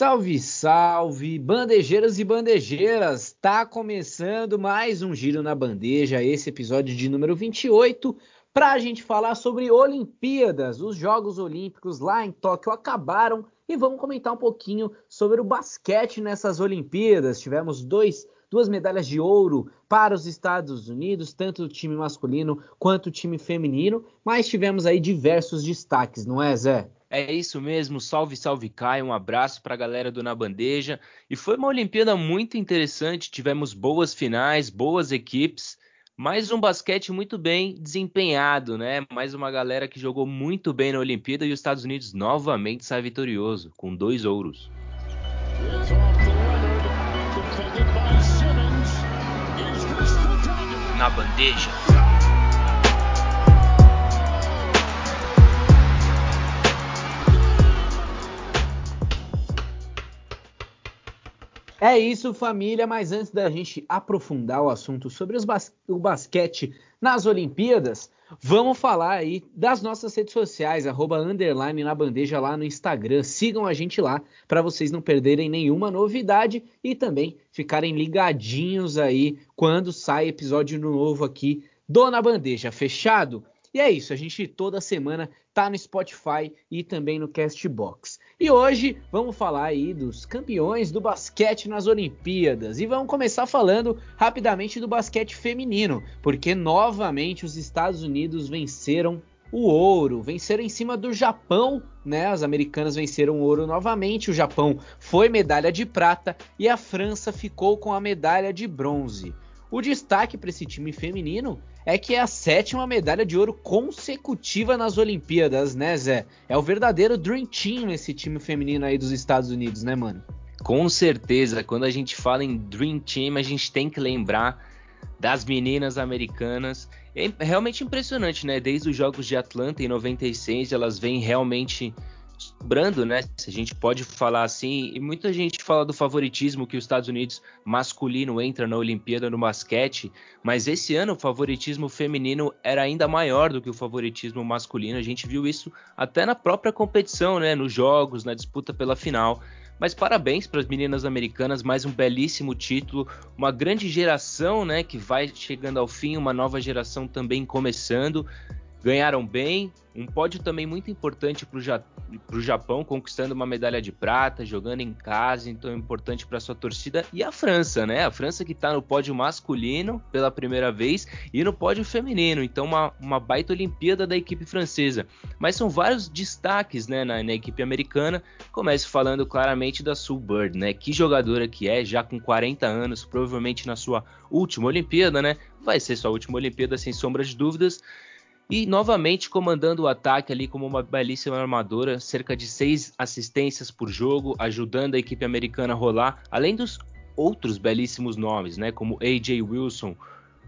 Salve, salve, bandejeiras e bandejeiras! Tá começando mais um Giro na Bandeja, esse episódio de número 28, para a gente falar sobre Olimpíadas. Os Jogos Olímpicos lá em Tóquio acabaram e vamos comentar um pouquinho sobre o basquete nessas Olimpíadas. Tivemos dois, duas medalhas de ouro para os Estados Unidos, tanto o time masculino quanto o time feminino, mas tivemos aí diversos destaques, não é, Zé? É isso mesmo, salve, salve Caio, um abraço para a galera do Na Bandeja. E foi uma Olimpíada muito interessante, tivemos boas finais, boas equipes, mais um basquete muito bem desempenhado, né? Mais uma galera que jogou muito bem na Olimpíada e os Estados Unidos novamente sai vitorioso, com dois ouros. Na Bandeja. É isso, família. Mas antes da gente aprofundar o assunto sobre bas o basquete nas Olimpíadas, vamos falar aí das nossas redes sociais, arroba underline na bandeja lá no Instagram. Sigam a gente lá para vocês não perderem nenhuma novidade e também ficarem ligadinhos aí quando sai episódio novo aqui do Na Bandeja. Fechado? E é isso, a gente toda semana tá no Spotify e também no Castbox. E hoje vamos falar aí dos campeões do basquete nas Olimpíadas e vamos começar falando rapidamente do basquete feminino, porque novamente os Estados Unidos venceram o ouro, venceram em cima do Japão, né? As americanas venceram o ouro novamente, o Japão foi medalha de prata e a França ficou com a medalha de bronze. O destaque para esse time feminino é que é a sétima medalha de ouro consecutiva nas Olimpíadas, né, Zé? É o verdadeiro Dream Team esse time feminino aí dos Estados Unidos, né, mano? Com certeza, quando a gente fala em Dream Team, a gente tem que lembrar das meninas americanas. É realmente impressionante, né? Desde os Jogos de Atlanta em 96, elas vêm realmente sobrando, né? Se a gente pode falar assim, e muita gente fala do favoritismo que os Estados Unidos masculino entra na Olimpíada no basquete, mas esse ano o favoritismo feminino era ainda maior do que o favoritismo masculino. A gente viu isso até na própria competição, né? Nos jogos, na disputa pela final. Mas parabéns para as meninas americanas, mais um belíssimo título, uma grande geração, né, que vai chegando ao fim, uma nova geração também começando ganharam bem. Um pódio também muito importante para o Japão, conquistando uma medalha de prata, jogando em casa, então é importante para sua torcida. E a França, né? A França que está no pódio masculino pela primeira vez e no pódio feminino, então uma, uma baita Olimpíada da equipe francesa. Mas são vários destaques né, na, na equipe americana. Começo falando claramente da Sue Bird, né? Que jogadora que é, já com 40 anos, provavelmente na sua última Olimpíada, né? Vai ser sua última Olimpíada, sem sombra de dúvidas e novamente comandando o ataque ali como uma belíssima armadora, cerca de seis assistências por jogo, ajudando a equipe americana a rolar, além dos outros belíssimos nomes, né, como AJ Wilson,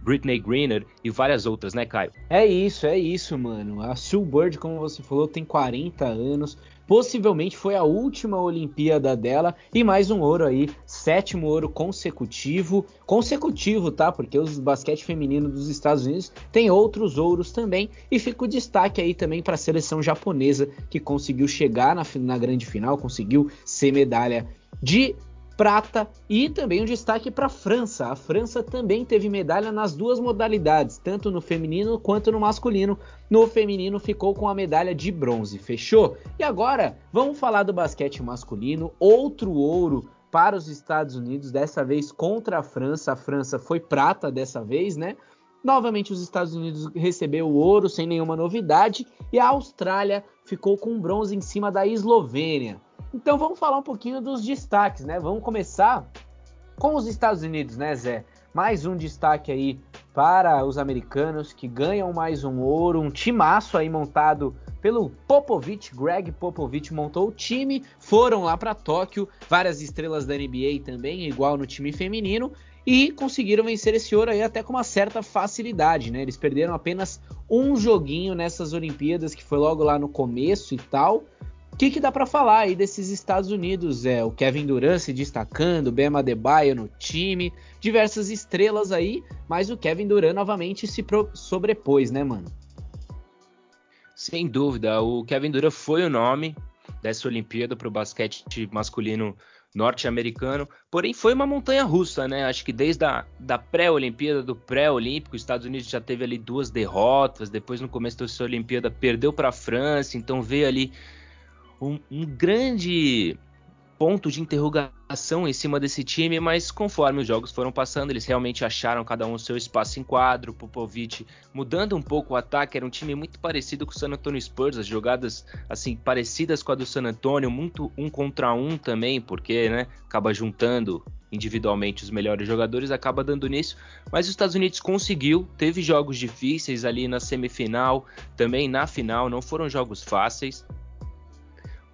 Britney Greener e várias outras, né, Caio? É isso, é isso, mano. A Sue Bird, como você falou, tem 40 anos, Possivelmente foi a última Olimpíada dela e mais um ouro aí, sétimo ouro consecutivo. Consecutivo, tá? Porque os basquete feminino dos Estados Unidos tem outros ouros também. E fica o destaque aí também para a seleção japonesa que conseguiu chegar na, na grande final, conseguiu ser medalha de prata e também um destaque para a França. A França também teve medalha nas duas modalidades, tanto no feminino quanto no masculino. No feminino ficou com a medalha de bronze, fechou? E agora vamos falar do basquete masculino, outro ouro para os Estados Unidos, dessa vez contra a França. A França foi prata dessa vez, né? Novamente os Estados Unidos recebeu o ouro sem nenhuma novidade e a Austrália ficou com bronze em cima da Eslovênia. Então vamos falar um pouquinho dos destaques, né? Vamos começar com os Estados Unidos, né, Zé? Mais um destaque aí para os americanos que ganham mais um ouro, um timaço aí montado pelo Popovich, Greg Popovich montou o time, foram lá para Tóquio, várias estrelas da NBA também, igual no time feminino, e conseguiram vencer esse ouro aí até com uma certa facilidade, né? Eles perderam apenas um joguinho nessas Olimpíadas, que foi logo lá no começo e tal, que, que dá para falar aí desses Estados Unidos? É o Kevin Durant se destacando, o Bema Adebayo no time, diversas estrelas aí, mas o Kevin Durant novamente se sobrepôs, né, mano? Sem dúvida, o Kevin Durant foi o nome. dessa Olimpíada para o basquete masculino norte-americano. Porém, foi uma montanha russa, né? Acho que desde a da pré-Olimpíada, do pré-olímpico, os Estados Unidos já teve ali duas derrotas. Depois, no começo da Olimpíada, perdeu para a França. Então, veio ali um, um grande ponto de interrogação em cima desse time, mas conforme os jogos foram passando, eles realmente acharam cada um o seu espaço em quadro. Popovic mudando um pouco o ataque, era um time muito parecido com o San Antonio Spurs, as jogadas assim parecidas com a do San Antonio, muito um contra um também, porque né, acaba juntando individualmente os melhores jogadores, acaba dando nisso. Mas os Estados Unidos conseguiu, teve jogos difíceis ali na semifinal, também na final, não foram jogos fáceis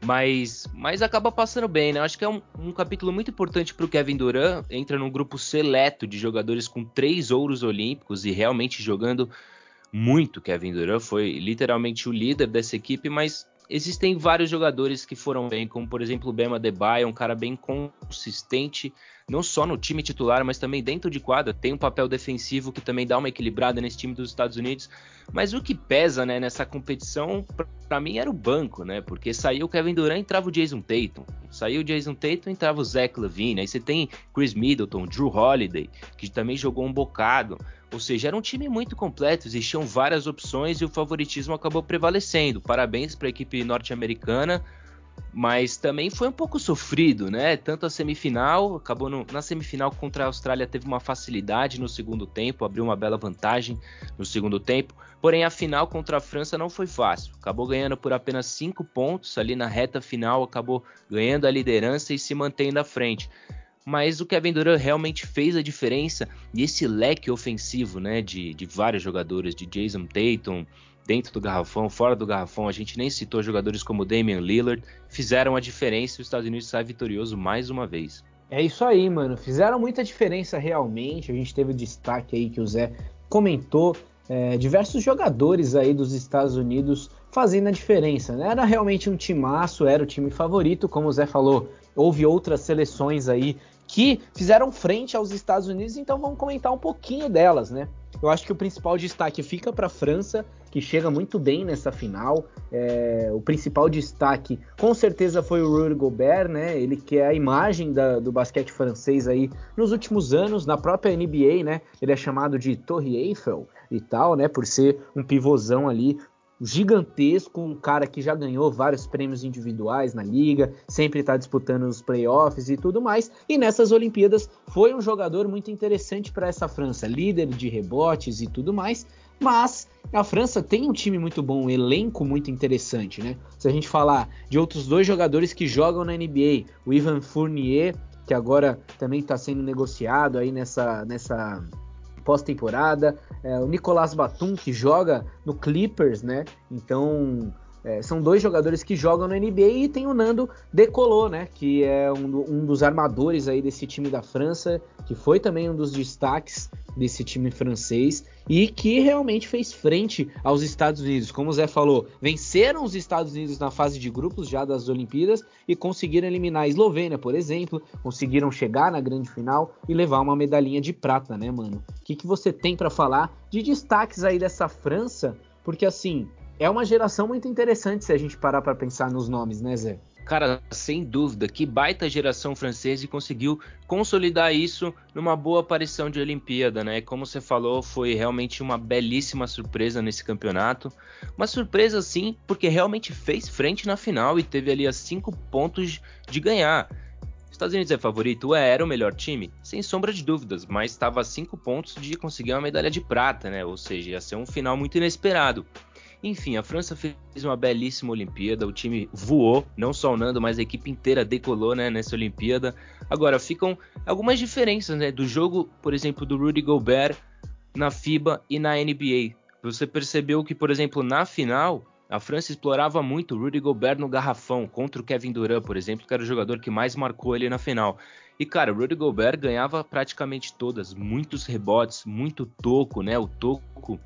mas, mas acaba passando bem, né? Acho que é um, um capítulo muito importante para o Kevin Durant. Entra num grupo seleto de jogadores com três ouros olímpicos e realmente jogando muito. Kevin Durant foi literalmente o líder dessa equipe, mas existem vários jogadores que foram bem, como por exemplo o Bema Debaio, um cara bem consistente, não só no time titular, mas também dentro de quadra. Tem um papel defensivo que também dá uma equilibrada nesse time dos Estados Unidos. Mas o que pesa né, nessa competição, para mim, era o banco, né? Porque saiu o Kevin Durant entrava o Jason Tatum. Saiu o Jason Tatum entrava o Zach Levine. Aí você tem Chris Middleton, Drew Holiday, que também jogou um bocado. Ou seja, era um time muito completo, existiam várias opções e o favoritismo acabou prevalecendo. Parabéns para a equipe norte-americana mas também foi um pouco sofrido, né? Tanto a semifinal, acabou no, na semifinal contra a Austrália teve uma facilidade no segundo tempo, abriu uma bela vantagem no segundo tempo. Porém, a final contra a França não foi fácil. Acabou ganhando por apenas cinco pontos ali na reta final, acabou ganhando a liderança e se mantendo à frente. Mas o Kevin Durant realmente fez a diferença e esse leque ofensivo, né, de, de vários jogadores, de Jason Tatum, dentro do garrafão, fora do garrafão. A gente nem citou jogadores como Damian Lillard, fizeram a diferença e os Estados Unidos sai vitorioso mais uma vez. É isso aí, mano. Fizeram muita diferença realmente. A gente teve o destaque aí que o Zé comentou. É, diversos jogadores aí dos Estados Unidos fazendo a diferença. Né? Era realmente um timaço, era o time favorito, como o Zé falou. Houve outras seleções aí que fizeram frente aos Estados Unidos, então vamos comentar um pouquinho delas, né? Eu acho que o principal destaque fica para a França, que chega muito bem nessa final. É, o principal destaque, com certeza, foi o Rudy Gobert, né? Ele que é a imagem da, do basquete francês aí nos últimos anos, na própria NBA, né? Ele é chamado de Torre Eiffel e tal, né? Por ser um pivôzão ali gigantesco, um cara que já ganhou vários prêmios individuais na liga, sempre está disputando os playoffs e tudo mais. E nessas Olimpíadas foi um jogador muito interessante para essa França, líder de rebotes e tudo mais. Mas a França tem um time muito bom, um elenco muito interessante, né? Se a gente falar de outros dois jogadores que jogam na NBA, o Ivan Fournier, que agora também está sendo negociado aí nessa, nessa pós-temporada. É, o Nicolas Batum, que joga no Clippers, né? Então, é, são dois jogadores que jogam no NBA e tem o Nando Decolou, né? Que é um, um, dos armadores aí desse time da França, que foi também um dos destaques desse time francês e que realmente fez frente aos Estados Unidos. Como o Zé falou, venceram os Estados Unidos na fase de grupos já das Olimpíadas e conseguiram eliminar a Eslovênia, por exemplo, conseguiram chegar na grande final e levar uma medalhinha de prata, né, mano? O que, que você tem para falar de destaques aí dessa França? Porque assim, é uma geração muito interessante se a gente parar para pensar nos nomes, né, Zé? Cara, sem dúvida, que baita geração francesa e conseguiu consolidar isso numa boa aparição de Olimpíada, né? Como você falou, foi realmente uma belíssima surpresa nesse campeonato. Uma surpresa, sim, porque realmente fez frente na final e teve ali a cinco pontos de ganhar. Estados Unidos é favorito? É, era o melhor time? Sem sombra de dúvidas, mas estava a cinco pontos de conseguir uma medalha de prata, né? Ou seja, ia ser um final muito inesperado. Enfim, a França fez uma belíssima Olimpíada, o time voou, não só o Nando, mas a equipe inteira decolou né, nessa Olimpíada. Agora, ficam algumas diferenças né, do jogo, por exemplo, do Rudy Gobert na FIBA e na NBA. Você percebeu que, por exemplo, na final, a França explorava muito o Rudy Gobert no garrafão, contra o Kevin Durant, por exemplo, que era o jogador que mais marcou ele na final. E, cara, o Rudy Gobert ganhava praticamente todas, muitos rebotes, muito toco, né? O toco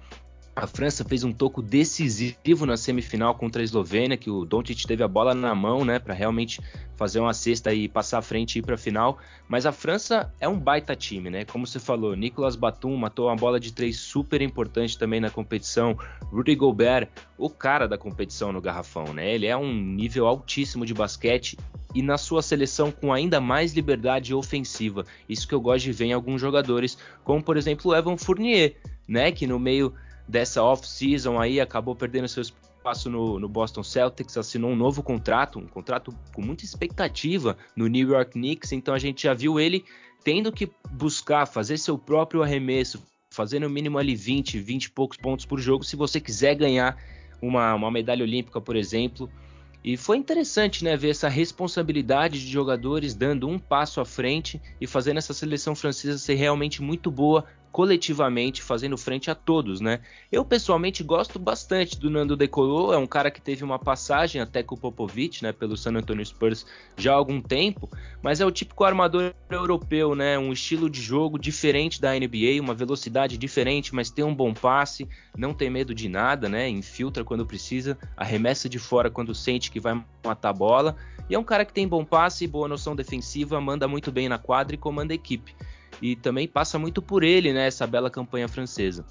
A França fez um toco decisivo na semifinal contra a Eslovênia, que o Doncic teve a bola na mão, né, para realmente fazer uma cesta e passar à frente e ir para a final. Mas a França é um baita time, né? Como você falou, Nicolas Batum matou uma bola de três super importante também na competição. Rudy Gobert, o cara da competição no garrafão, né? Ele é um nível altíssimo de basquete e na sua seleção com ainda mais liberdade ofensiva. Isso que eu gosto de ver em alguns jogadores, como por exemplo o Evan Fournier, né? Que no meio dessa off-season aí, acabou perdendo seu espaço no, no, Boston Celtics, assinou um novo contrato, um contrato com muita expectativa no New York Knicks, então a gente já viu ele tendo que buscar fazer seu próprio arremesso, fazer no mínimo ali 20, 20 e poucos pontos por jogo, se você quiser ganhar uma, uma medalha olímpica, por exemplo. E foi interessante né, ver essa responsabilidade de jogadores dando um passo à frente e fazendo essa seleção francesa ser realmente muito boa coletivamente, fazendo frente a todos, né? Eu pessoalmente gosto bastante do Nando Decolou, é um cara que teve uma passagem até com o Popovich, né, pelo San Antonio Spurs já há algum tempo, mas é o típico armador europeu, né? Um estilo de jogo diferente da NBA, uma velocidade diferente, mas tem um bom passe, não tem medo de nada, né? Infiltra quando precisa, arremessa de fora quando sente que vai matar a bola. E é um cara que tem bom passe, boa noção defensiva, manda muito bem na quadra e comanda a equipe e também passa muito por ele, né, essa bela campanha francesa.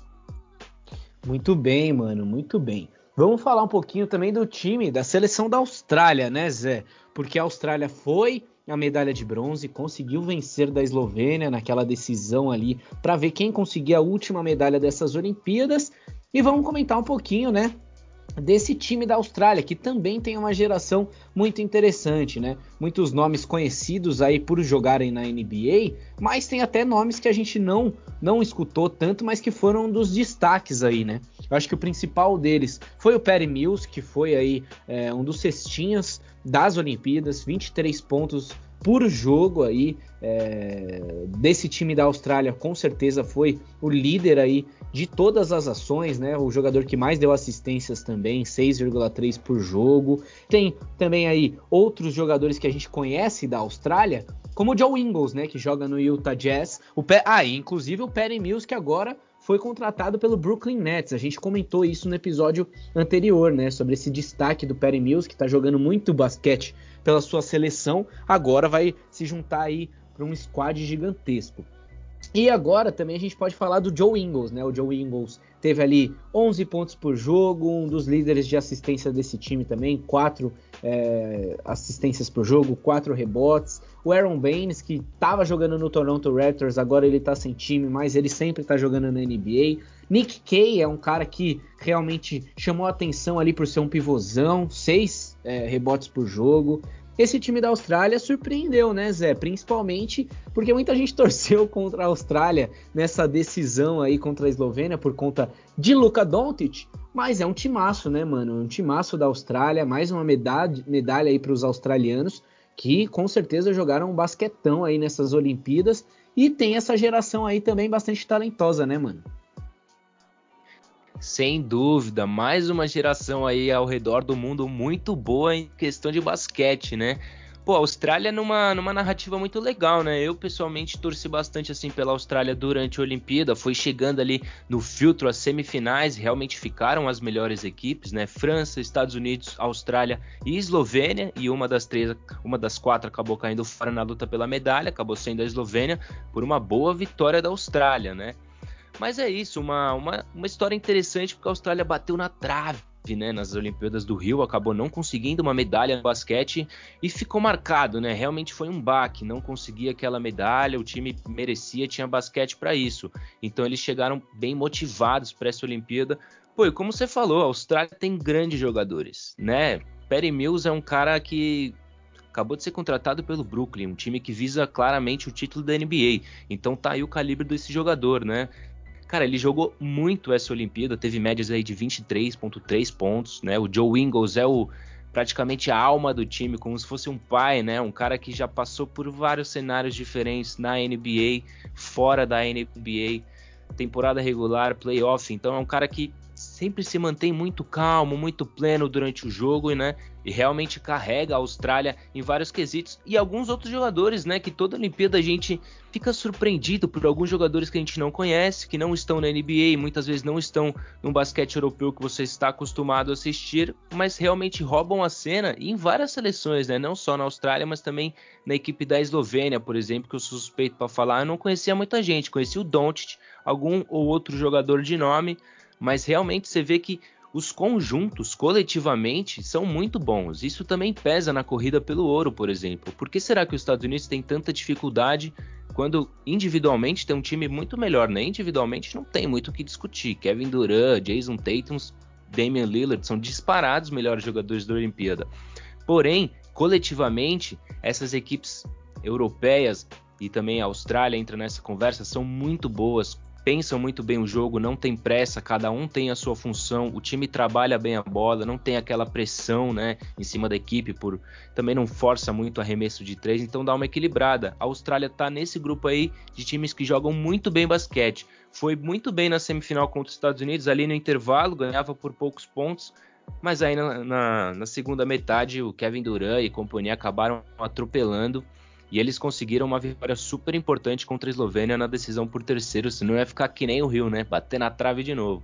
Muito bem, mano, muito bem. Vamos falar um pouquinho também do time, da seleção da Austrália, né, Zé? Porque a Austrália foi a medalha de bronze, conseguiu vencer da Eslovênia naquela decisão ali para ver quem conseguia a última medalha dessas Olimpíadas. E vamos comentar um pouquinho, né, desse time da Austrália, que também tem uma geração muito interessante, né? Muitos nomes conhecidos aí por jogarem na NBA, mas tem até nomes que a gente não não escutou tanto, mas que foram um dos destaques aí, né? Eu acho que o principal deles foi o Perry Mills, que foi aí é, um dos cestinhas das Olimpíadas, 23 pontos por jogo aí é, desse time da Austrália, com certeza foi o líder aí de todas as ações, né? O jogador que mais deu assistências também, 6,3 por jogo. Tem também aí outros jogadores que a gente conhece da Austrália, como o Joe Ingles, né, que joga no Utah Jazz. O Pe ah, inclusive o Perry Mills que agora foi contratado pelo Brooklyn Nets. A gente comentou isso no episódio anterior, né, sobre esse destaque do Perry Mills que está jogando muito basquete pela sua seleção, agora vai se juntar aí para um squad gigantesco. E agora também a gente pode falar do Joe Ingles, né? O Joe Ingles teve ali 11 pontos por jogo, um dos líderes de assistência desse time também, quatro é, assistências por jogo, quatro rebotes. O Aaron Baines, que estava jogando no Toronto Raptors, agora ele está sem time, mas ele sempre está jogando na NBA. Nick Kay é um cara que realmente chamou atenção ali por ser um pivôzão, seis é, rebotes por jogo. Esse time da Austrália surpreendeu, né, Zé? Principalmente porque muita gente torceu contra a Austrália nessa decisão aí contra a Eslovênia por conta de Luka Doncic, mas é um timaço, né, mano? Um timaço da Austrália, mais uma medalha, medalha aí para os australianos que com certeza jogaram um basquetão aí nessas Olimpíadas e tem essa geração aí também bastante talentosa, né, mano? Sem dúvida, mais uma geração aí ao redor do mundo muito boa em questão de basquete, né? Pô, a Austrália numa, numa narrativa muito legal, né? Eu pessoalmente torci bastante assim pela Austrália durante a Olimpíada, foi chegando ali no filtro as semifinais, realmente ficaram as melhores equipes, né? França, Estados Unidos, Austrália e Eslovênia, e uma das três, uma das quatro acabou caindo fora na luta pela medalha, acabou sendo a Eslovênia por uma boa vitória da Austrália, né? Mas é isso, uma, uma, uma história interessante porque a Austrália bateu na trave. Né, nas Olimpíadas do Rio, acabou não conseguindo uma medalha no basquete e ficou marcado, né? Realmente foi um baque, não conseguia aquela medalha, o time merecia, tinha basquete para isso. Então eles chegaram bem motivados para essa Olimpíada. Pô, e como você falou, a Austrália tem grandes jogadores, né? Perry Mills é um cara que acabou de ser contratado pelo Brooklyn, um time que visa claramente o título da NBA. Então tá aí o calibre desse jogador, né? Cara, ele jogou muito essa Olimpíada, teve médias aí de 23.3 pontos, né? O Joe Ingles é o praticamente a alma do time, como se fosse um pai, né? Um cara que já passou por vários cenários diferentes na NBA, fora da NBA, temporada regular, playoff. Então é um cara que sempre se mantém muito calmo, muito pleno durante o jogo, né? E realmente carrega a Austrália em vários quesitos. E alguns outros jogadores, né, que toda Olimpíada a gente fica surpreendido por alguns jogadores que a gente não conhece, que não estão na NBA, muitas vezes não estão no basquete europeu que você está acostumado a assistir, mas realmente roubam a cena em várias seleções, né, não só na Austrália, mas também na equipe da Eslovênia, por exemplo, que eu suspeito para falar, eu não conhecia muita gente, conheci o Doncic, algum ou outro jogador de nome, mas realmente você vê que os conjuntos coletivamente são muito bons. Isso também pesa na corrida pelo ouro, por exemplo. Por que será que os Estados Unidos têm tanta dificuldade quando individualmente tem um time muito melhor, né? Individualmente não tem muito o que discutir. Kevin Durant, Jason Tatum, Damian Lillard são disparados os melhores jogadores da Olimpíada. Porém, coletivamente, essas equipes europeias e também a Austrália entra nessa conversa são muito boas, pensam muito bem o jogo, não tem pressa, cada um tem a sua função, o time trabalha bem a bola, não tem aquela pressão, né, em cima da equipe por também não força muito arremesso de três, então dá uma equilibrada. A Austrália tá nesse grupo aí de times que jogam muito bem basquete. Foi muito bem na semifinal contra os Estados Unidos, ali no intervalo, ganhava por poucos pontos, mas aí na, na, na segunda metade o Kevin Durant e companhia acabaram atropelando e eles conseguiram uma vitória super importante contra a Eslovênia na decisão por terceiro, senão ia ficar que nem o Rio, né? Bater na trave de novo.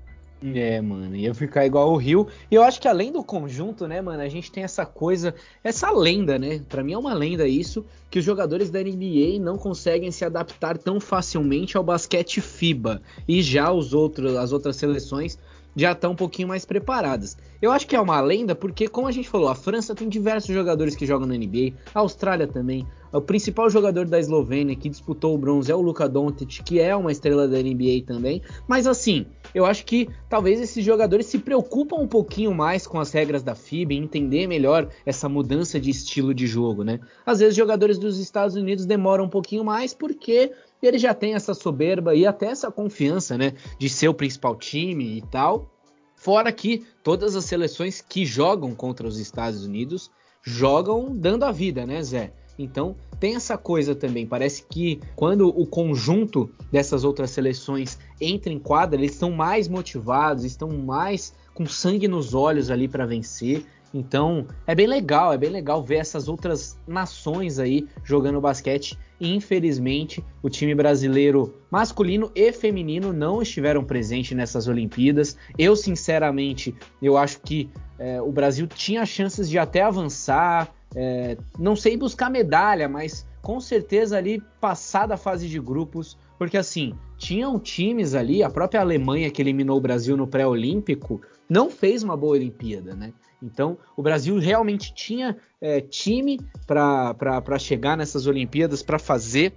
É, mano, ia ficar igual o Rio. E eu acho que além do conjunto, né, mano, a gente tem essa coisa, essa lenda, né? Para mim é uma lenda isso, que os jogadores da NBA não conseguem se adaptar tão facilmente ao basquete FIBA. E já os outros, as outras seleções já estão um pouquinho mais preparadas. Eu acho que é uma lenda porque, como a gente falou, a França tem diversos jogadores que jogam na NBA, a Austrália também. O principal jogador da Eslovênia que disputou o bronze é o Luka Doncic, que é uma estrela da NBA também. Mas assim, eu acho que talvez esses jogadores se preocupam um pouquinho mais com as regras da FIBA e entender melhor essa mudança de estilo de jogo, né? Às vezes jogadores dos Estados Unidos demoram um pouquinho mais porque ele já tem essa soberba e até essa confiança, né, de ser o principal time e tal. Fora que todas as seleções que jogam contra os Estados Unidos jogam dando a vida, né, Zé? Então tem essa coisa também. Parece que quando o conjunto dessas outras seleções entra em quadra, eles estão mais motivados, estão mais com sangue nos olhos ali para vencer. Então é bem legal, é bem legal ver essas outras nações aí jogando basquete. Infelizmente, o time brasileiro masculino e feminino não estiveram presentes nessas Olimpíadas. Eu, sinceramente, eu acho que é, o Brasil tinha chances de até avançar, é, não sei buscar medalha, mas com certeza ali passar da fase de grupos, porque assim tinham times ali, a própria Alemanha que eliminou o Brasil no pré-olímpico não fez uma boa Olimpíada, né? Então, o Brasil realmente tinha é, time para chegar nessas Olimpíadas, para fazer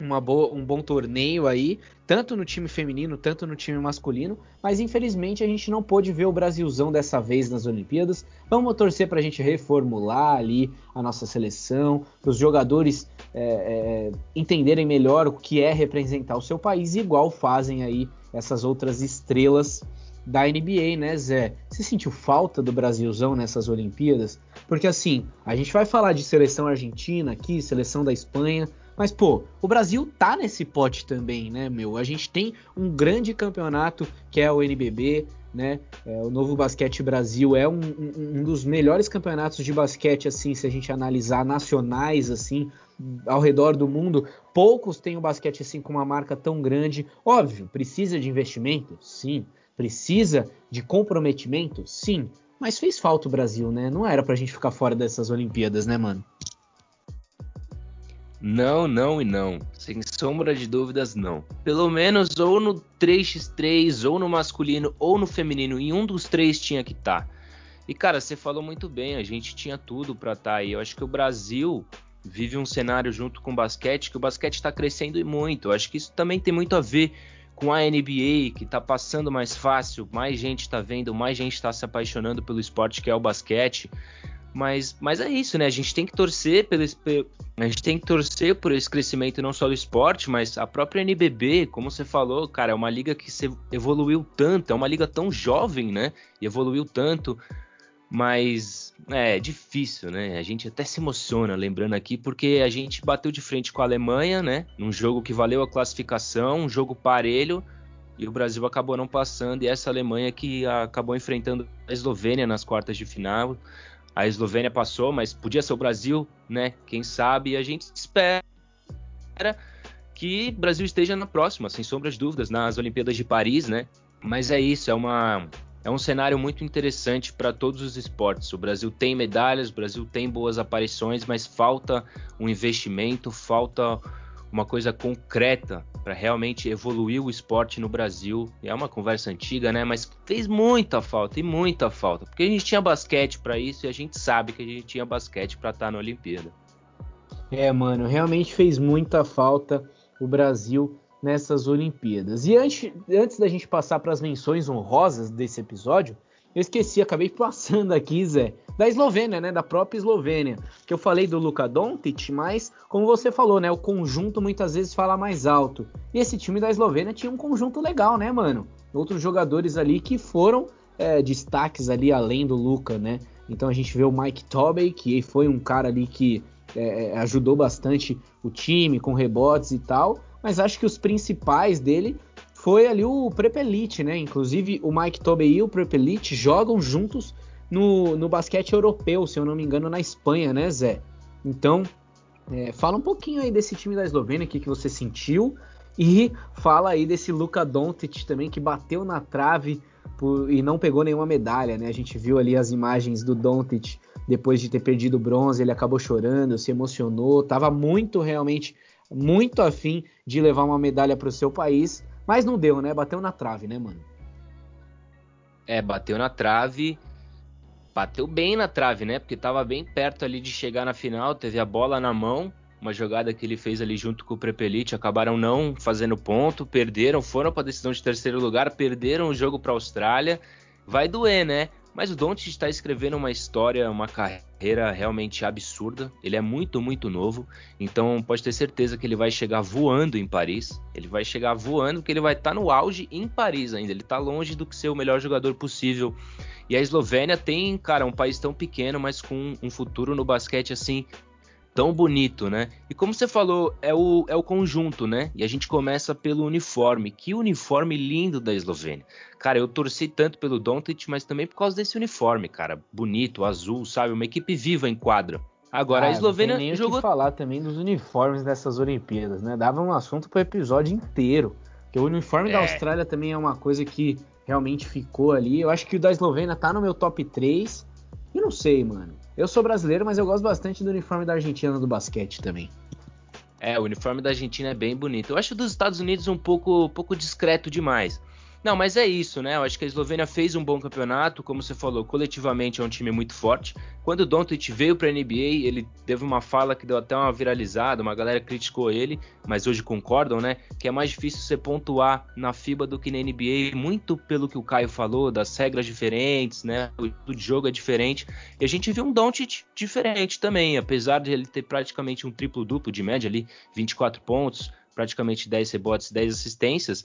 uma boa, um bom torneio aí, tanto no time feminino, tanto no time masculino, mas infelizmente a gente não pôde ver o Brasilzão dessa vez nas Olimpíadas. Vamos torcer para a gente reformular ali a nossa seleção, para os jogadores é, é, entenderem melhor o que é representar o seu país, igual fazem aí essas outras estrelas da NBA, né, Zé? Você sentiu falta do Brasilzão nessas Olimpíadas? Porque assim, a gente vai falar de seleção argentina aqui, seleção da Espanha, mas pô, o Brasil tá nesse pote também, né, meu? A gente tem um grande campeonato que é o NBB, né? É, o Novo Basquete Brasil é um, um, um, dos melhores campeonatos de basquete, assim, se a gente analisar nacionais, assim, ao redor do mundo. Poucos têm o basquete assim com uma marca tão grande. Óbvio, precisa de investimento, sim. Precisa de comprometimento? Sim. Mas fez falta o Brasil, né? Não era pra gente ficar fora dessas Olimpíadas, né, mano? Não, não e não. Sem sombra de dúvidas, não. Pelo menos ou no 3x3, ou no masculino, ou no feminino. Em um dos três tinha que estar. Tá. E, cara, você falou muito bem. A gente tinha tudo pra estar tá aí. Eu acho que o Brasil vive um cenário junto com o basquete que o basquete está crescendo e muito. Eu acho que isso também tem muito a ver com a NBA, que está passando mais fácil, mais gente está vendo, mais gente está se apaixonando pelo esporte que é o basquete. Mas, mas é isso, né? A gente tem que torcer pelo a gente tem que torcer por esse crescimento não só do esporte, mas a própria NBB, como você falou, cara, é uma liga que evoluiu tanto, é uma liga tão jovem, né? E evoluiu tanto. Mas é, é difícil, né? A gente até se emociona lembrando aqui, porque a gente bateu de frente com a Alemanha, né? Num jogo que valeu a classificação, um jogo parelho, e o Brasil acabou não passando, e essa Alemanha que acabou enfrentando a Eslovênia nas quartas de final. A Eslovênia passou, mas podia ser o Brasil, né? Quem sabe? A gente espera que o Brasil esteja na próxima, sem sombras de dúvidas, nas Olimpíadas de Paris, né? Mas é isso, é uma é um cenário muito interessante para todos os esportes. O Brasil tem medalhas, o Brasil tem boas aparições, mas falta um investimento, falta uma coisa concreta para realmente evoluir o esporte no Brasil. É uma conversa antiga, né? Mas fez muita falta e muita falta, porque a gente tinha basquete para isso e a gente sabe que a gente tinha basquete para estar tá na Olimpíada. É, mano, realmente fez muita falta o Brasil nessas Olimpíadas. E antes, antes da gente passar para as menções honrosas desse episódio, eu esqueci, acabei passando aqui, Zé, da Eslovênia, né, da própria Eslovênia, que eu falei do Luka Doncic, mas como você falou, né, o conjunto muitas vezes fala mais alto. E esse time da Eslovênia tinha um conjunto legal, né, mano? Outros jogadores ali que foram é, destaques ali além do Luka, né? Então a gente vê o Mike Tobey, que foi um cara ali que é, é ajudou bastante o time com rebotes e tal mas acho que os principais dele foi ali o Prepelite, né? Inclusive o Mike Tobey e o Prepelite jogam juntos no, no basquete europeu, se eu não me engano, na Espanha, né, Zé? Então, é, fala um pouquinho aí desse time da Eslovênia, o que, que você sentiu, e fala aí desse Luka Doncic também, que bateu na trave por, e não pegou nenhuma medalha, né? A gente viu ali as imagens do Doncic depois de ter perdido o bronze, ele acabou chorando, se emocionou, tava muito realmente muito afim de levar uma medalha para o seu país, mas não deu, né? Bateu na trave, né, mano? É, bateu na trave. Bateu bem na trave, né? Porque tava bem perto ali de chegar na final, teve a bola na mão, uma jogada que ele fez ali junto com o Prepelite, acabaram não fazendo ponto, perderam, foram para a decisão de terceiro lugar, perderam o jogo para a Austrália. Vai doer, né? Mas o Doncic está escrevendo uma história, uma carreira realmente absurda. Ele é muito, muito novo. Então pode ter certeza que ele vai chegar voando em Paris. Ele vai chegar voando porque ele vai estar no auge em Paris ainda. Ele está longe do que ser o melhor jogador possível. E a Eslovênia tem, cara, um país tão pequeno, mas com um futuro no basquete assim tão bonito, né? E como você falou, é o, é o conjunto, né? E a gente começa pelo uniforme. Que uniforme lindo da Eslovênia. Cara, eu torci tanto pelo Doncic, mas também por causa desse uniforme, cara. Bonito, azul, sabe? Uma equipe viva em quadra. Agora ah, a Eslovênia não tem nem jogou. que falar também dos uniformes dessas Olimpíadas, né? Dava um assunto pro episódio inteiro. Porque o uniforme é. da Austrália também é uma coisa que realmente ficou ali. Eu acho que o da Eslovênia tá no meu top 3. E não sei, mano. Eu sou brasileiro, mas eu gosto bastante do uniforme da Argentina do basquete também. É, o uniforme da Argentina é bem bonito. Eu acho dos Estados Unidos um pouco, pouco discreto demais. Não, mas é isso, né? Eu acho que a Eslovênia fez um bom campeonato, como você falou, coletivamente é um time muito forte. Quando o Doncic veio para a NBA, ele teve uma fala que deu até uma viralizada, uma galera criticou ele, mas hoje concordam, né? Que é mais difícil você pontuar na FIBA do que na NBA, muito pelo que o Caio falou, das regras diferentes, né? O jogo é diferente. E a gente viu um Doncic diferente também, apesar de ele ter praticamente um triplo-duplo de média ali, 24 pontos, praticamente 10 rebotes, 10 assistências.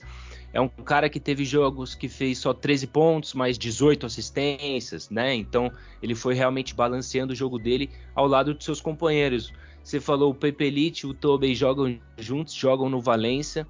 É um cara que teve jogos que fez só 13 pontos, mais 18 assistências, né? Então ele foi realmente balanceando o jogo dele ao lado de seus companheiros. Você falou o Pepe Elite, o Tobey jogam juntos, jogam no Valência.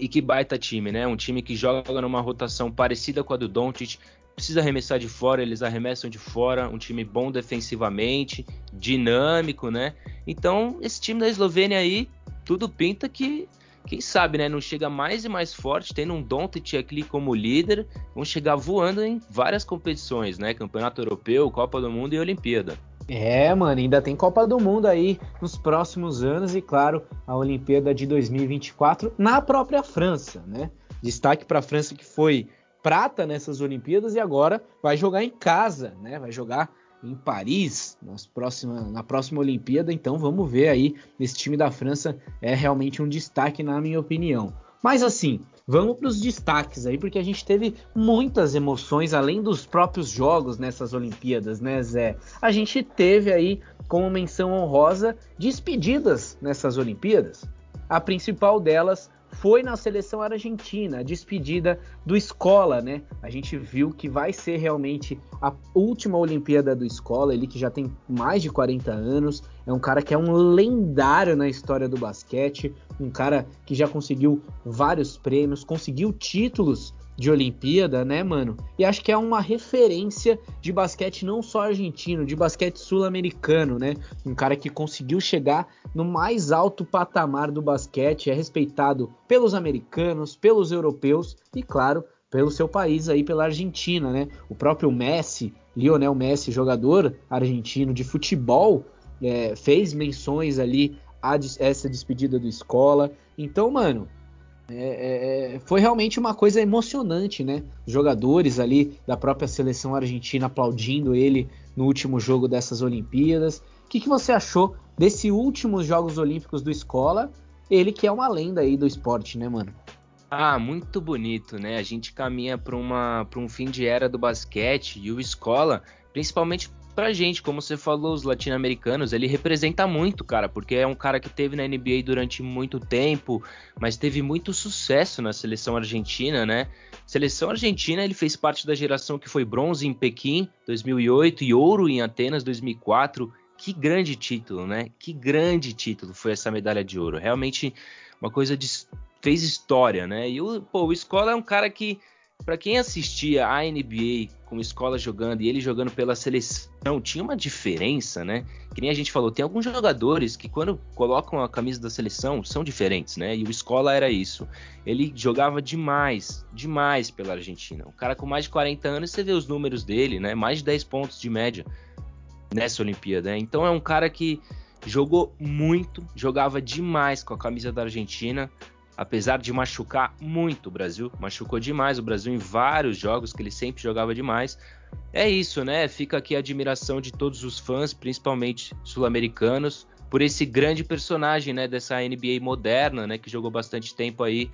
E que baita time, né? Um time que joga numa rotação parecida com a do Doncic, precisa arremessar de fora, eles arremessam de fora, um time bom defensivamente, dinâmico, né? Então, esse time da Eslovênia aí, tudo pinta que quem sabe, né, não chega mais e mais forte, tendo um Doncic aqui como líder, vão chegar voando em várias competições, né, Campeonato Europeu, Copa do Mundo e Olimpíada. É, mano, ainda tem Copa do Mundo aí nos próximos anos e, claro, a Olimpíada de 2024 na própria França, né? Destaque para a França que foi prata nessas Olimpíadas e agora vai jogar em casa, né? Vai jogar em Paris nas próxima, na próxima Olimpíada. Então vamos ver aí. Esse time da França é realmente um destaque, na minha opinião. Mas assim, vamos para os destaques aí, porque a gente teve muitas emoções além dos próprios jogos nessas Olimpíadas, né, Zé? A gente teve aí como menção honrosa despedidas nessas Olimpíadas. A principal delas foi na seleção argentina, a despedida do Escola, né? A gente viu que vai ser realmente a última Olimpíada do Escola, ele que já tem mais de 40 anos, é um cara que é um lendário na história do basquete, um cara que já conseguiu vários prêmios, conseguiu títulos de Olimpíada, né, mano? E acho que é uma referência de basquete não só argentino, de basquete sul-americano, né? Um cara que conseguiu chegar no mais alto patamar do basquete, é respeitado pelos americanos, pelos europeus e, claro, pelo seu país aí, pela Argentina, né? O próprio Messi, Lionel Messi, jogador argentino de futebol, é, fez menções ali a essa despedida do Escola. Então, mano, é, é, é, foi realmente uma coisa emocionante, né? Jogadores ali da própria seleção argentina aplaudindo ele no último jogo dessas Olimpíadas. O que, que você achou desses últimos Jogos Olímpicos do Escola? Ele que é uma lenda aí do esporte, né, mano? Ah, muito bonito, né? A gente caminha para um fim de era do basquete e o Escola, principalmente pra gente, como você falou, os latino-americanos, ele representa muito, cara, porque é um cara que teve na NBA durante muito tempo, mas teve muito sucesso na seleção argentina, né? Seleção argentina, ele fez parte da geração que foi bronze em Pequim 2008 e ouro em Atenas 2004. Que grande título, né? Que grande título foi essa medalha de ouro. Realmente uma coisa de fez história, né? E o, pô, o Escola é um cara que para quem assistia a NBA com escola jogando e ele jogando pela seleção, tinha uma diferença, né? Que nem a gente falou, tem alguns jogadores que quando colocam a camisa da seleção são diferentes, né? E o Escola era isso. Ele jogava demais, demais pela Argentina. Um cara com mais de 40 anos, você vê os números dele, né? Mais de 10 pontos de média nessa Olimpíada. Né? Então é um cara que jogou muito, jogava demais com a camisa da Argentina apesar de machucar muito o Brasil, machucou demais o Brasil em vários jogos que ele sempre jogava demais. É isso, né? Fica aqui a admiração de todos os fãs, principalmente sul-americanos, por esse grande personagem, né, dessa NBA moderna, né, que jogou bastante tempo aí.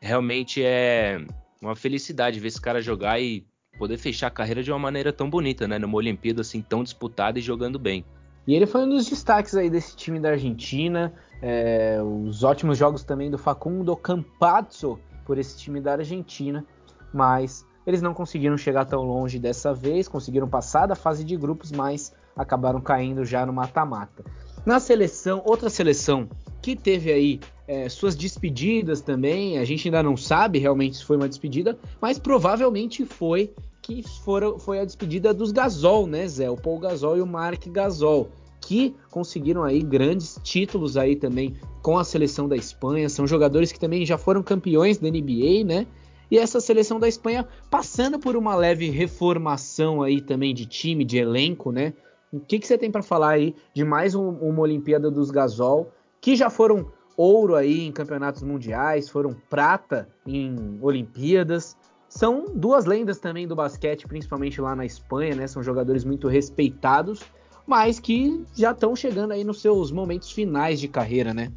Realmente é uma felicidade ver esse cara jogar e poder fechar a carreira de uma maneira tão bonita, né, numa Olimpíada assim tão disputada e jogando bem. E ele foi um dos destaques aí desse time da Argentina. É, os ótimos jogos também do Facundo Campazzo por esse time da Argentina. Mas eles não conseguiram chegar tão longe dessa vez, conseguiram passar da fase de grupos, mas acabaram caindo já no mata-mata. Na seleção, outra seleção que teve aí é, suas despedidas também, a gente ainda não sabe realmente se foi uma despedida, mas provavelmente foi que foram, foi a despedida dos Gasol, né, Zé? O Paul Gasol e o Mark Gasol, que conseguiram aí grandes títulos aí também com a seleção da Espanha. São jogadores que também já foram campeões da NBA, né? E essa seleção da Espanha passando por uma leve reformação aí também de time, de elenco, né? O que, que você tem para falar aí de mais um, uma Olimpíada dos Gasol, que já foram ouro aí em campeonatos mundiais, foram prata em Olimpíadas, são duas lendas também do basquete, principalmente lá na Espanha, né? São jogadores muito respeitados, mas que já estão chegando aí nos seus momentos finais de carreira, né?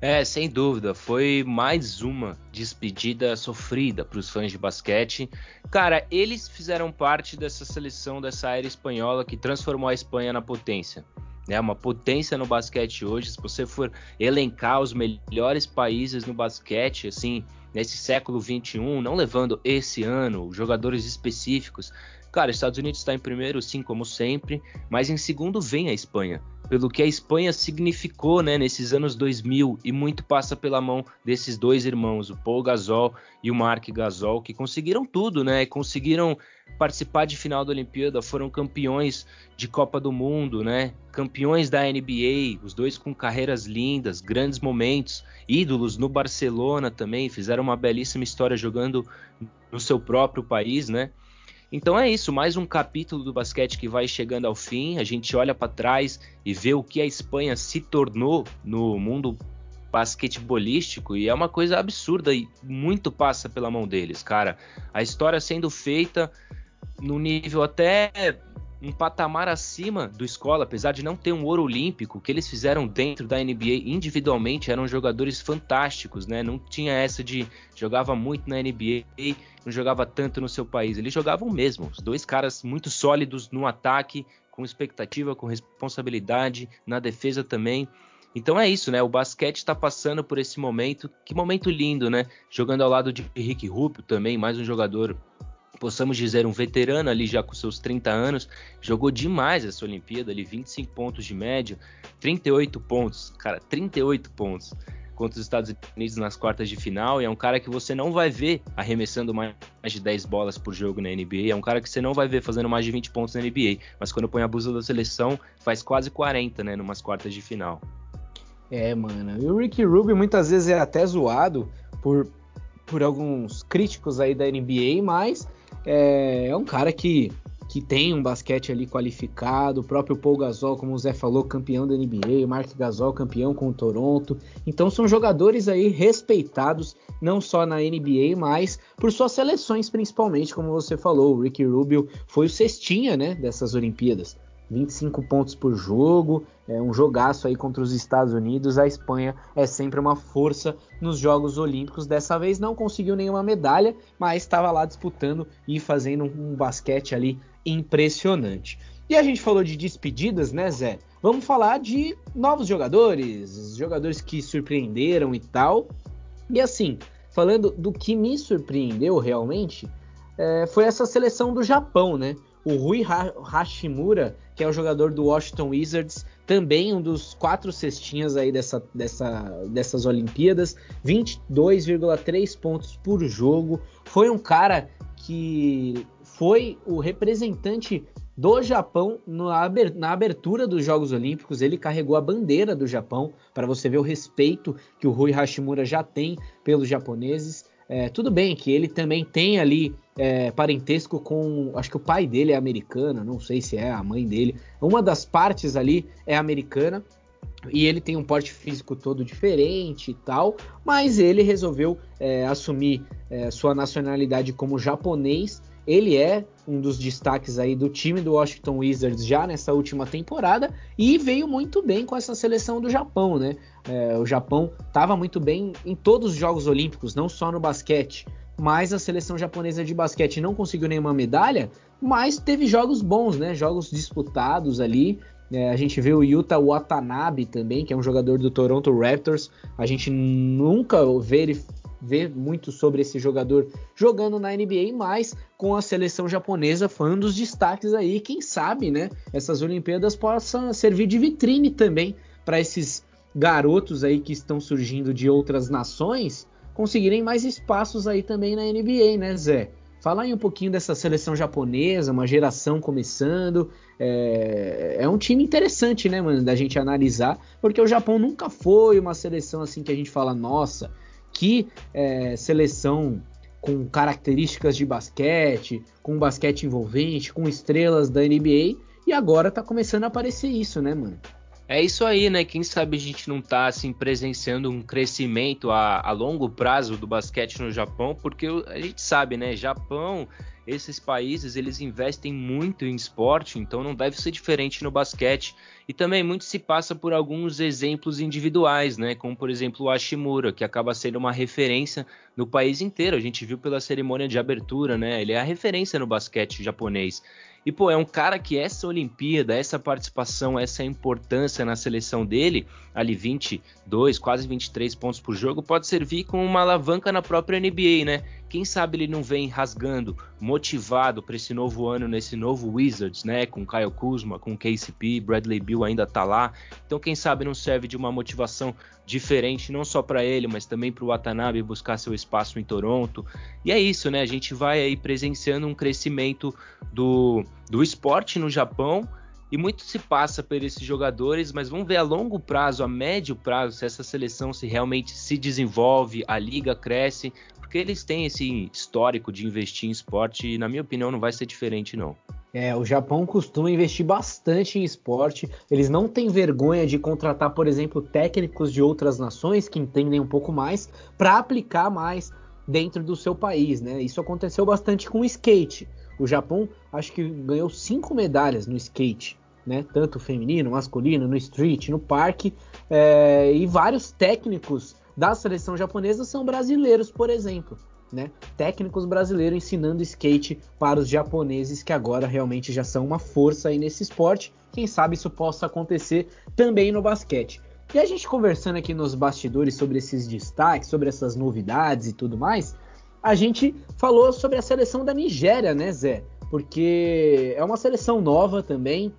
É, sem dúvida, foi mais uma despedida sofrida para os fãs de basquete. Cara, eles fizeram parte dessa seleção dessa era espanhola que transformou a Espanha na potência. É uma potência no basquete hoje. Se você for elencar os melhores países no basquete, assim, nesse século 21, não levando esse ano jogadores específicos. Cara, Estados Unidos está em primeiro, sim, como sempre, mas em segundo vem a Espanha, pelo que a Espanha significou, né, nesses anos 2000 e muito passa pela mão desses dois irmãos, o Paul Gasol e o Mark Gasol, que conseguiram tudo, né, conseguiram participar de final da Olimpíada, foram campeões de Copa do Mundo, né? Campeões da NBA, os dois com carreiras lindas, grandes momentos, ídolos no Barcelona também, fizeram uma belíssima história jogando no seu próprio país, né? Então é isso, mais um capítulo do basquete que vai chegando ao fim. A gente olha para trás e vê o que a Espanha se tornou no mundo basquetebolístico e é uma coisa absurda e muito passa pela mão deles, cara. A história sendo feita no nível até um patamar acima do escola, apesar de não ter um ouro olímpico, que eles fizeram dentro da NBA individualmente eram jogadores fantásticos, né? Não tinha essa de jogava muito na NBA, não jogava tanto no seu país. Eles jogavam mesmo. Os dois caras muito sólidos no ataque, com expectativa, com responsabilidade, na defesa também. Então é isso, né? O basquete está passando por esse momento. Que momento lindo, né? Jogando ao lado de Rick Rubio também, mais um jogador possamos dizer, um veterano ali já com seus 30 anos, jogou demais essa Olimpíada, ali 25 pontos de média, 38 pontos, cara, 38 pontos. contra os Estados Unidos nas quartas de final, e é um cara que você não vai ver arremessando mais de 10 bolas por jogo na NBA, é um cara que você não vai ver fazendo mais de 20 pontos na NBA, mas quando põe a blusa da seleção, faz quase 40, né, numas quartas de final. É, mano, e o Ricky Rubio muitas vezes é até zoado por, por alguns críticos aí da NBA, mas é, é um cara que que tem um basquete ali qualificado, o próprio Paul Gasol, como o Zé falou, campeão da NBA, o Mark Gasol campeão com o Toronto. Então são jogadores aí respeitados não só na NBA, mas por suas seleções principalmente, como você falou, o Ricky Rubio foi o cestinha, né, dessas Olimpíadas. 25 pontos por jogo, é um jogaço aí contra os Estados Unidos. A Espanha é sempre uma força nos Jogos Olímpicos. Dessa vez não conseguiu nenhuma medalha, mas estava lá disputando e fazendo um basquete ali impressionante. E a gente falou de despedidas, né, Zé? Vamos falar de novos jogadores, jogadores que surpreenderam e tal. E assim, falando do que me surpreendeu realmente, é, foi essa seleção do Japão, né? O Rui Hashimura, que é o jogador do Washington Wizards, também um dos quatro cestinhas aí dessa, dessa, dessas Olimpíadas, 22,3 pontos por jogo. Foi um cara que foi o representante do Japão na abertura dos Jogos Olímpicos. Ele carregou a bandeira do Japão, para você ver o respeito que o Rui Hashimura já tem pelos japoneses. É, tudo bem que ele também tem ali é, parentesco com. Acho que o pai dele é americano, não sei se é a mãe dele. Uma das partes ali é americana. E ele tem um porte físico todo diferente e tal, mas ele resolveu é, assumir é, sua nacionalidade como japonês. Ele é um dos destaques aí do time do Washington Wizards já nessa última temporada e veio muito bem com essa seleção do Japão, né? É, o Japão estava muito bem em todos os Jogos Olímpicos, não só no basquete. Mas a seleção japonesa de basquete não conseguiu nenhuma medalha, mas teve jogos bons, né? Jogos disputados ali. É, a gente vê o Yuta Watanabe também, que é um jogador do Toronto Raptors. A gente nunca vê ele muito sobre esse jogador jogando na NBA, mas com a seleção japonesa foi um dos destaques aí. Quem sabe, né? Essas Olimpíadas possam servir de vitrine também para esses garotos aí que estão surgindo de outras nações conseguirem mais espaços aí também na NBA, né, Zé? Fala aí um pouquinho dessa seleção japonesa, uma geração começando. É, é um time interessante, né, mano, da gente analisar, porque o Japão nunca foi uma seleção assim que a gente fala, nossa, que é, seleção com características de basquete, com basquete envolvente, com estrelas da NBA, e agora tá começando a aparecer isso, né, mano? É isso aí, né? Quem sabe a gente não tá assim presenciando um crescimento a, a longo prazo do basquete no Japão, porque a gente sabe, né? Japão esses países eles investem muito em esporte, então não deve ser diferente no basquete. E também muito se passa por alguns exemplos individuais, né? Como por exemplo o Ashimura, que acaba sendo uma referência no país inteiro. A gente viu pela cerimônia de abertura, né? Ele é a referência no basquete japonês. E, pô, é um cara que essa Olimpíada, essa participação, essa importância na seleção dele, ali 22, quase 23 pontos por jogo, pode servir como uma alavanca na própria NBA, né? Quem sabe ele não vem rasgando, motivado para esse novo ano, nesse novo Wizards, né? Com Kyle Kuzma, com KCP, Bradley Bill ainda tá lá. Então, quem sabe não serve de uma motivação diferente, não só para ele, mas também para o Watanabe buscar seu espaço em Toronto. E é isso, né? A gente vai aí presenciando um crescimento do, do esporte no Japão. E muito se passa por esses jogadores, mas vamos ver a longo prazo, a médio prazo, se essa seleção se realmente se desenvolve, a liga cresce, porque eles têm esse histórico de investir em esporte e, na minha opinião, não vai ser diferente, não. É, o Japão costuma investir bastante em esporte. Eles não têm vergonha de contratar, por exemplo, técnicos de outras nações que entendem um pouco mais para aplicar mais dentro do seu país, né? Isso aconteceu bastante com o skate. O Japão acho que ganhou cinco medalhas no skate, né? Tanto feminino, masculino, no street, no parque, é, e vários técnicos da seleção japonesa são brasileiros, por exemplo. Né? Técnicos brasileiros ensinando skate para os japoneses que agora realmente já são uma força aí nesse esporte. Quem sabe isso possa acontecer também no basquete. E a gente conversando aqui nos bastidores sobre esses destaques, sobre essas novidades e tudo mais, a gente falou sobre a seleção da Nigéria, né, Zé? Porque é uma seleção nova também,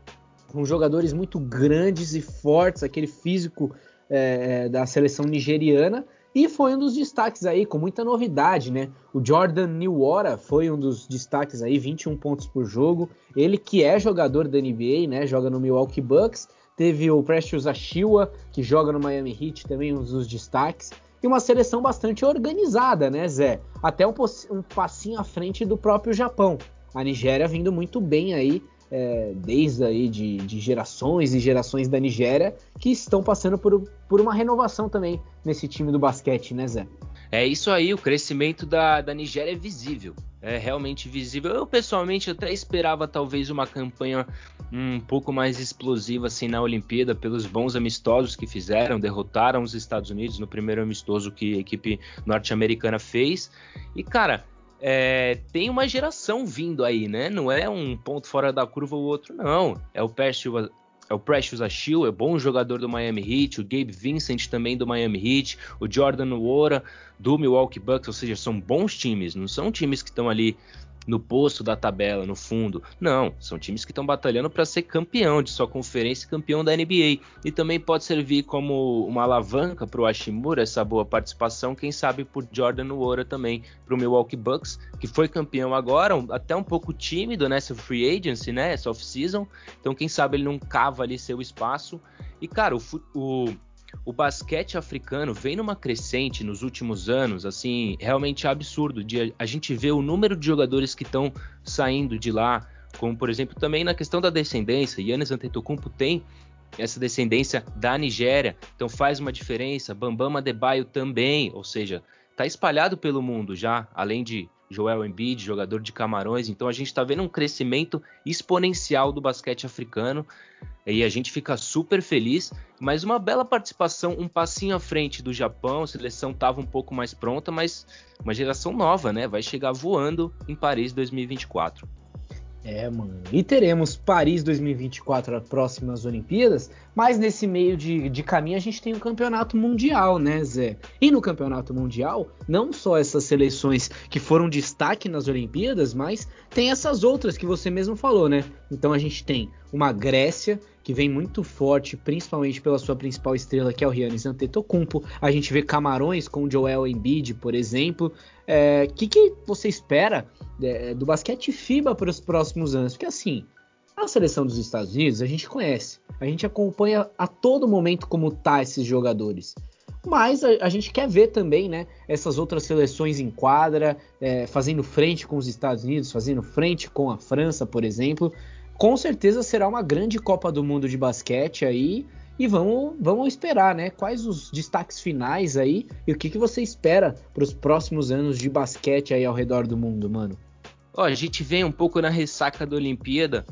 com jogadores muito grandes e fortes, aquele físico é, da seleção nigeriana e foi um dos destaques aí, com muita novidade, né? O Jordan Newora foi um dos destaques aí, 21 pontos por jogo. Ele que é jogador da NBA, né? Joga no Milwaukee Bucks. Teve o Precious Achiuwa, que joga no Miami Heat, também um dos destaques. E uma seleção bastante organizada, né, Zé? Até um, um passinho à frente do próprio Japão. A Nigéria vindo muito bem aí é, desde aí de, de, gerações e gerações da Nigéria que estão passando por, por uma renovação também nesse time do basquete, né, Zé? É isso aí, o crescimento da, da Nigéria é visível, é realmente visível. Eu pessoalmente até esperava talvez uma campanha um pouco mais explosiva assim na Olimpíada pelos bons amistosos que fizeram, derrotaram os Estados Unidos no primeiro amistoso que a equipe norte-americana fez. E cara, é, tem uma geração vindo aí, né? Não é um ponto fora da curva ou outro, não. É o Precious, é o Precious Achille, é bom jogador do Miami Heat, o Gabe Vincent também do Miami Heat, o Jordan Wora do Milwaukee Bucks, ou seja, são bons times, não são times que estão ali no posto da tabela, no fundo. Não, são times que estão batalhando para ser campeão de sua conferência campeão da NBA. E também pode servir como uma alavanca para o Ashimura, essa boa participação, quem sabe por Jordan Wora também, para o Milwaukee Bucks, que foi campeão agora, até um pouco tímido nessa free agency, né, essa off-season. Então quem sabe ele não cava ali seu espaço. E cara, o, o o basquete africano vem numa crescente nos últimos anos, assim, realmente absurdo. De a gente vê o número de jogadores que estão saindo de lá, como por exemplo também na questão da descendência. Yannis Antetokounmpo tem essa descendência da Nigéria, então faz uma diferença. Bambama Adebayo também, ou seja, está espalhado pelo mundo já, além de Joel Embiid, jogador de Camarões. Então a gente está vendo um crescimento exponencial do basquete africano e a gente fica super feliz. Mas uma bela participação, um passinho à frente do Japão. A seleção estava um pouco mais pronta, mas uma geração nova, né? Vai chegar voando em Paris 2024. É, mano. E teremos Paris 2024, as próximas Olimpíadas, mas nesse meio de, de caminho a gente tem o Campeonato Mundial, né, Zé? E no Campeonato Mundial, não só essas seleções que foram destaque nas Olimpíadas, mas tem essas outras que você mesmo falou, né? Então a gente tem uma Grécia que vem muito forte, principalmente pela sua principal estrela, que é o Giannis Antetokounmpo. A gente vê Camarões com o Joel Embiid, por exemplo. O é, que, que você espera é, do basquete FIBA para os próximos anos? Porque assim, a seleção dos Estados Unidos a gente conhece, a gente acompanha a todo momento como tá esses jogadores. Mas a, a gente quer ver também, né, essas outras seleções em quadra, é, fazendo frente com os Estados Unidos, fazendo frente com a França, por exemplo com certeza será uma grande Copa do Mundo de basquete aí. E vamos, vamos esperar, né? Quais os destaques finais aí e o que, que você espera para os próximos anos de basquete aí ao redor do mundo, mano? Ó, a gente vem um pouco na ressaca da Olimpíada,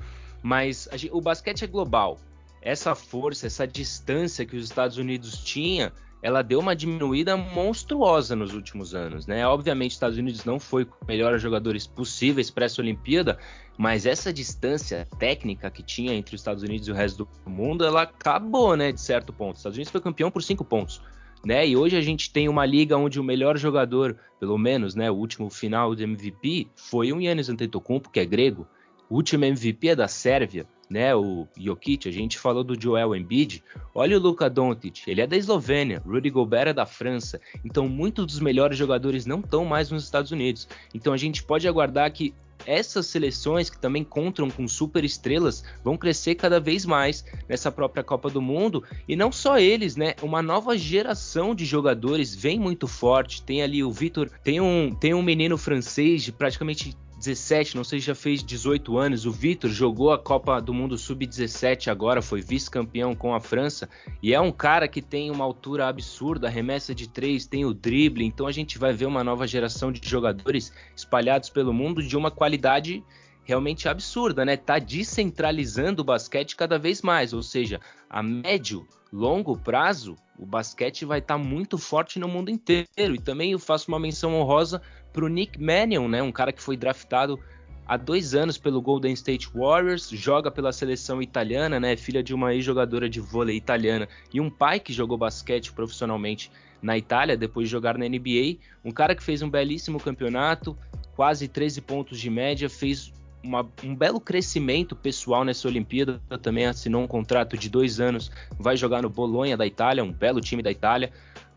mas gente, o basquete é global. Essa força, essa distância que os Estados Unidos tinha ela deu uma diminuída monstruosa nos últimos anos, né? Obviamente, os Estados Unidos não foi com os melhores jogadores possíveis para essa Olimpíada, mas essa distância técnica que tinha entre os Estados Unidos e o resto do mundo, ela acabou, né? De certo ponto. Os Estados Unidos foi campeão por cinco pontos. Né? E hoje a gente tem uma liga onde o melhor jogador, pelo menos, né, o último final de MVP foi o Yannis Antetokounmpo, que é grego. O último MVP é da Sérvia né, o Jokic, a gente falou do Joel Embiid, olha o Luka Doncic, ele é da Eslovênia, Rudy Gobert é da França, então muitos dos melhores jogadores não estão mais nos Estados Unidos, então a gente pode aguardar que essas seleções que também contam com super estrelas vão crescer cada vez mais nessa própria Copa do Mundo e não só eles, né? Uma nova geração de jogadores vem muito forte. Tem ali o Vitor, tem um tem um menino francês de praticamente 17, não sei se já fez 18 anos. O Vitor jogou a Copa do Mundo Sub-17 agora, foi vice-campeão com a França. E é um cara que tem uma altura absurda, remessa de três, tem o drible. Então a gente vai ver uma nova geração de jogadores espalhados pelo mundo de uma qualidade realmente absurda, né? Tá descentralizando o basquete cada vez mais, ou seja, a médio, longo prazo, o basquete vai estar tá muito forte no mundo inteiro. E também eu faço uma menção honrosa para o Nick Mannion, né? Um cara que foi draftado há dois anos pelo Golden State Warriors, joga pela seleção italiana, né? Filha de uma ex-jogadora de vôlei italiana e um pai que jogou basquete profissionalmente na Itália depois de jogar na NBA. Um cara que fez um belíssimo campeonato, quase 13 pontos de média, fez uma, um belo crescimento pessoal nessa Olimpíada. Também assinou um contrato de dois anos, vai jogar no Bolonha da Itália, um belo time da Itália,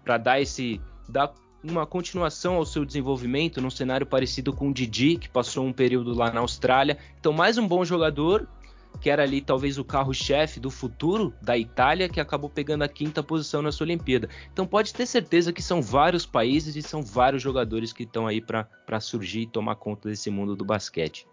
para dar esse dar uma continuação ao seu desenvolvimento num cenário parecido com o Didi, que passou um período lá na Austrália. Então, mais um bom jogador que era ali talvez o carro-chefe do futuro da Itália, que acabou pegando a quinta posição nessa Olimpíada. Então pode ter certeza que são vários países e são vários jogadores que estão aí para surgir e tomar conta desse mundo do basquete.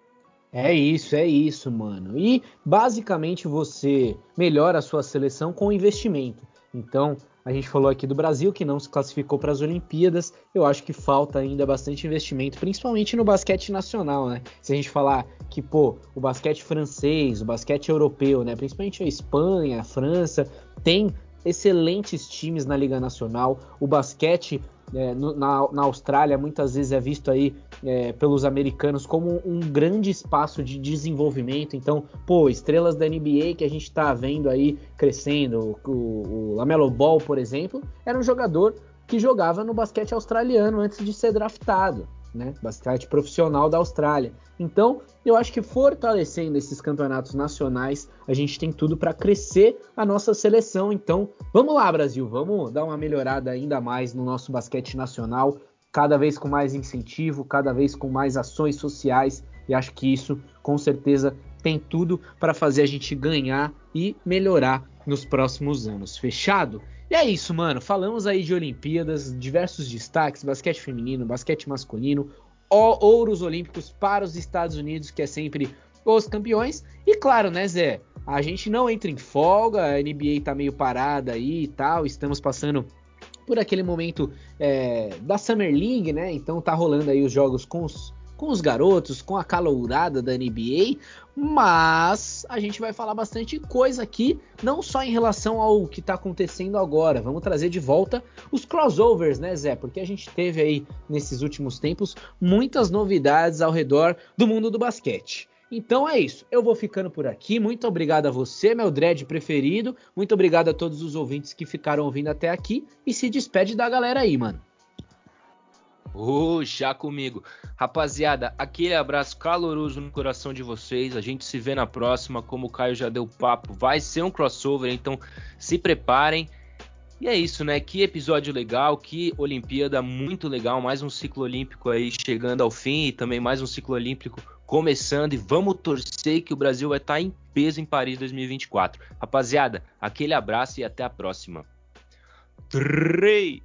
É isso, é isso, mano. E basicamente você melhora a sua seleção com investimento. Então, a gente falou aqui do Brasil, que não se classificou para as Olimpíadas. Eu acho que falta ainda bastante investimento, principalmente no basquete nacional, né? Se a gente falar que, pô, o basquete francês, o basquete europeu, né? Principalmente a Espanha, a França, tem excelentes times na Liga Nacional. O basquete é, no, na, na, Austrália muitas vezes é visto aí é, pelos americanos como um grande espaço de desenvolvimento. Então, pô, estrelas da NBA que a gente está vendo aí crescendo, o, o Lamelo Ball, por exemplo, era um jogador que jogava no basquete australiano antes de ser draftado né? Basquete profissional da Austrália. Então, eu acho que fortalecendo esses campeonatos nacionais, a gente tem tudo para crescer a nossa seleção. Então, vamos lá, Brasil, vamos dar uma melhorada ainda mais no nosso basquete nacional, cada vez com mais incentivo, cada vez com mais ações sociais. E acho que isso, com certeza, tem tudo para fazer a gente ganhar e melhorar nos próximos anos. Fechado? E é isso, mano. Falamos aí de Olimpíadas, diversos destaques: basquete feminino, basquete masculino, ouros olímpicos para os Estados Unidos, que é sempre os campeões. E claro, né, Zé? A gente não entra em folga, a NBA tá meio parada aí e tal. Estamos passando por aquele momento é, da Summer League, né? Então tá rolando aí os jogos com os com os garotos, com a calourada da NBA, mas a gente vai falar bastante coisa aqui, não só em relação ao que está acontecendo agora. Vamos trazer de volta os crossovers, né, Zé? Porque a gente teve aí nesses últimos tempos muitas novidades ao redor do mundo do basquete. Então é isso. Eu vou ficando por aqui. Muito obrigado a você, meu dread preferido. Muito obrigado a todos os ouvintes que ficaram ouvindo até aqui. E se despede da galera aí, mano. Oh, já comigo. Rapaziada, aquele abraço caloroso no coração de vocês. A gente se vê na próxima. Como o Caio já deu papo, vai ser um crossover, então se preparem. E é isso, né? Que episódio legal, que Olimpíada muito legal. Mais um ciclo olímpico aí chegando ao fim e também mais um ciclo olímpico começando. E vamos torcer que o Brasil vai estar em peso em Paris 2024. Rapaziada, aquele abraço e até a próxima. 3